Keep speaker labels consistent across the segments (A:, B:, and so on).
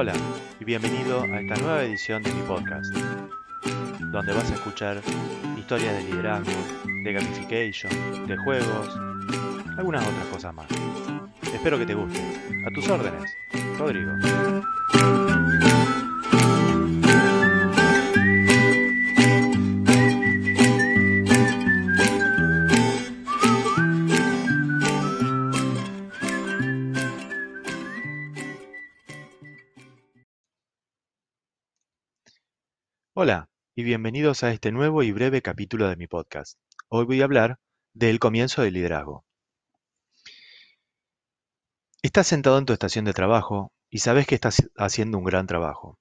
A: Hola y bienvenido a esta nueva edición de mi podcast, donde vas a escuchar historias de liderazgo, de gamification, de juegos, algunas otras cosas más. Espero que te guste. A tus órdenes, Rodrigo. Hola y bienvenidos a este nuevo y breve capítulo de mi podcast. Hoy voy a hablar del comienzo del liderazgo. Estás sentado en tu estación de trabajo y sabes que estás haciendo un gran trabajo.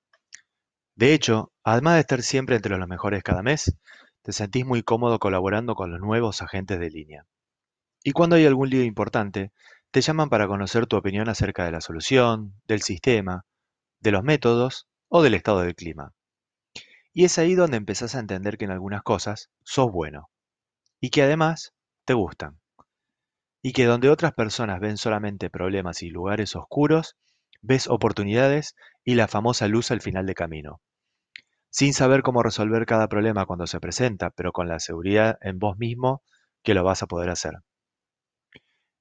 A: De hecho, además de estar siempre entre los mejores cada mes, te sentís muy cómodo colaborando con los nuevos agentes de línea. Y cuando hay algún lío importante, te llaman para conocer tu opinión acerca de la solución, del sistema, de los métodos o del estado del clima. Y es ahí donde empezás a entender que en algunas cosas sos bueno. Y que además te gustan. Y que donde otras personas ven solamente problemas y lugares oscuros, ves oportunidades y la famosa luz al final de camino. Sin saber cómo resolver cada problema cuando se presenta, pero con la seguridad en vos mismo que lo vas a poder hacer.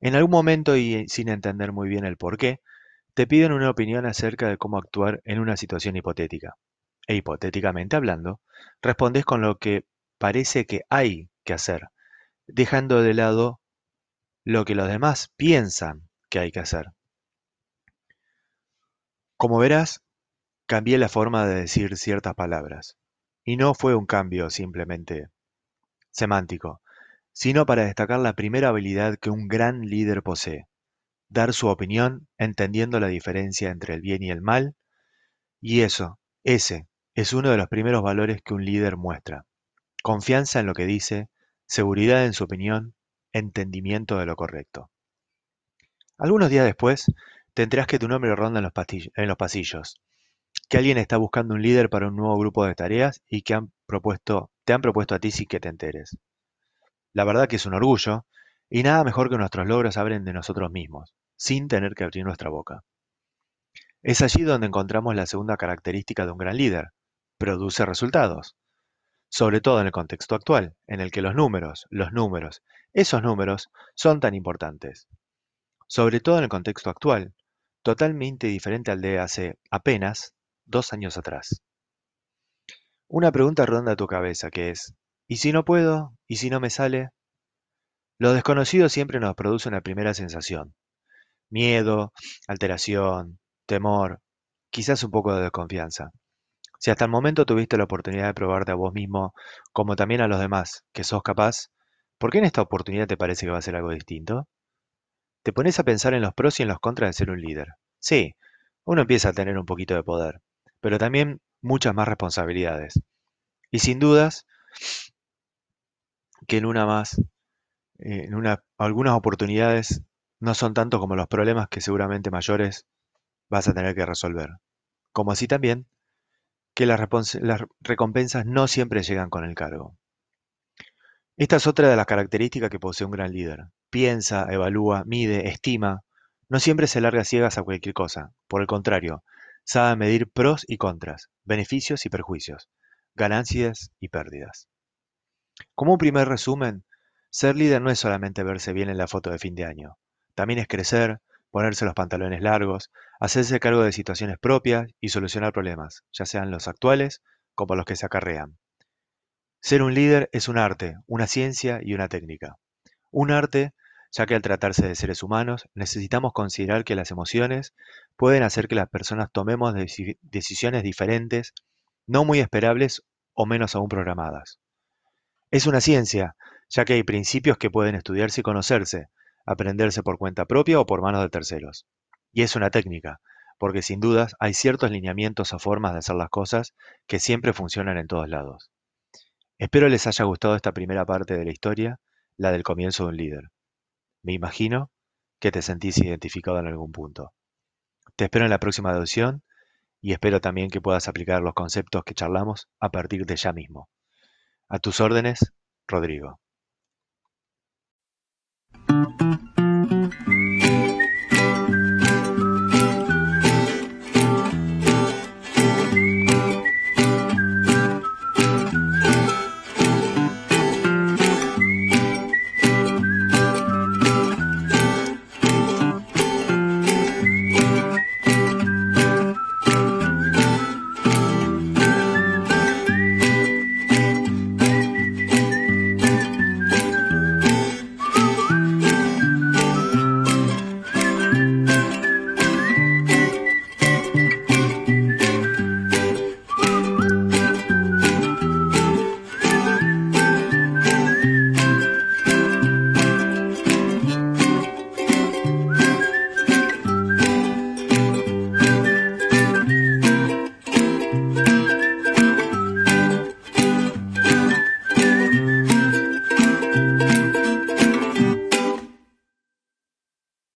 A: En algún momento y sin entender muy bien el por qué, te piden una opinión acerca de cómo actuar en una situación hipotética e hipotéticamente hablando, respondes con lo que parece que hay que hacer, dejando de lado lo que los demás piensan que hay que hacer. Como verás, cambié la forma de decir ciertas palabras, y no fue un cambio simplemente semántico, sino para destacar la primera habilidad que un gran líder posee, dar su opinión entendiendo la diferencia entre el bien y el mal, y eso, ese, es uno de los primeros valores que un líder muestra. Confianza en lo que dice, seguridad en su opinión, entendimiento de lo correcto. Algunos días después, te que tu nombre ronda en los, en los pasillos, que alguien está buscando un líder para un nuevo grupo de tareas y que te han propuesto a ti sin que te enteres. La verdad que es un orgullo, y nada mejor que nuestros logros abren de nosotros mismos, sin tener que abrir nuestra boca. Es allí donde encontramos la segunda característica de un gran líder, produce resultados. Sobre todo en el contexto actual, en el que los números, los números, esos números son tan importantes. Sobre todo en el contexto actual, totalmente diferente al de hace apenas dos años atrás. Una pregunta ronda tu cabeza que es, ¿y si no puedo? ¿Y si no me sale? Lo desconocido siempre nos produce una primera sensación. Miedo, alteración, temor, quizás un poco de desconfianza. Si hasta el momento tuviste la oportunidad de probarte a vos mismo, como también a los demás, que sos capaz, ¿por qué en esta oportunidad te parece que va a ser algo distinto? Te pones a pensar en los pros y en los contras de ser un líder. Sí, uno empieza a tener un poquito de poder, pero también muchas más responsabilidades. Y sin dudas, que en una más, eh, en una, algunas oportunidades no son tanto como los problemas que seguramente mayores vas a tener que resolver. Como así también que las, recompensas no siempre llegan con el cargo. Esta es otra de las características que posee un gran líder. Piensa, evalúa, mide, estima. No siempre se larga ciegas a cualquier cosa. Por el contrario, sabe medir pros y contras, beneficios y perjuicios, ganancias y pérdidas. Como un primer resumen, ser líder no es solamente verse bien en la foto de fin de año. También es crecer, ponerse los pantalones largos, hacerse cargo de situaciones propias y solucionar problemas, ya sean los actuales como los que se acarrean. Ser un líder es un arte, una ciencia y una técnica. Un arte, ya que al tratarse de seres humanos, necesitamos considerar que las emociones pueden hacer que las personas tomemos decisiones diferentes, no muy esperables o menos aún programadas. Es una ciencia, ya que hay principios que pueden estudiarse y conocerse, aprenderse por cuenta propia o por manos de terceros. Y es una técnica, porque sin dudas hay ciertos lineamientos o formas de hacer las cosas que siempre funcionan en todos lados. Espero les haya gustado esta primera parte de la historia, la del comienzo de un líder. Me imagino que te sentís identificado en algún punto. Te espero en la próxima edición y espero también que puedas aplicar los conceptos que charlamos a partir de ya mismo. A tus órdenes, Rodrigo. thank you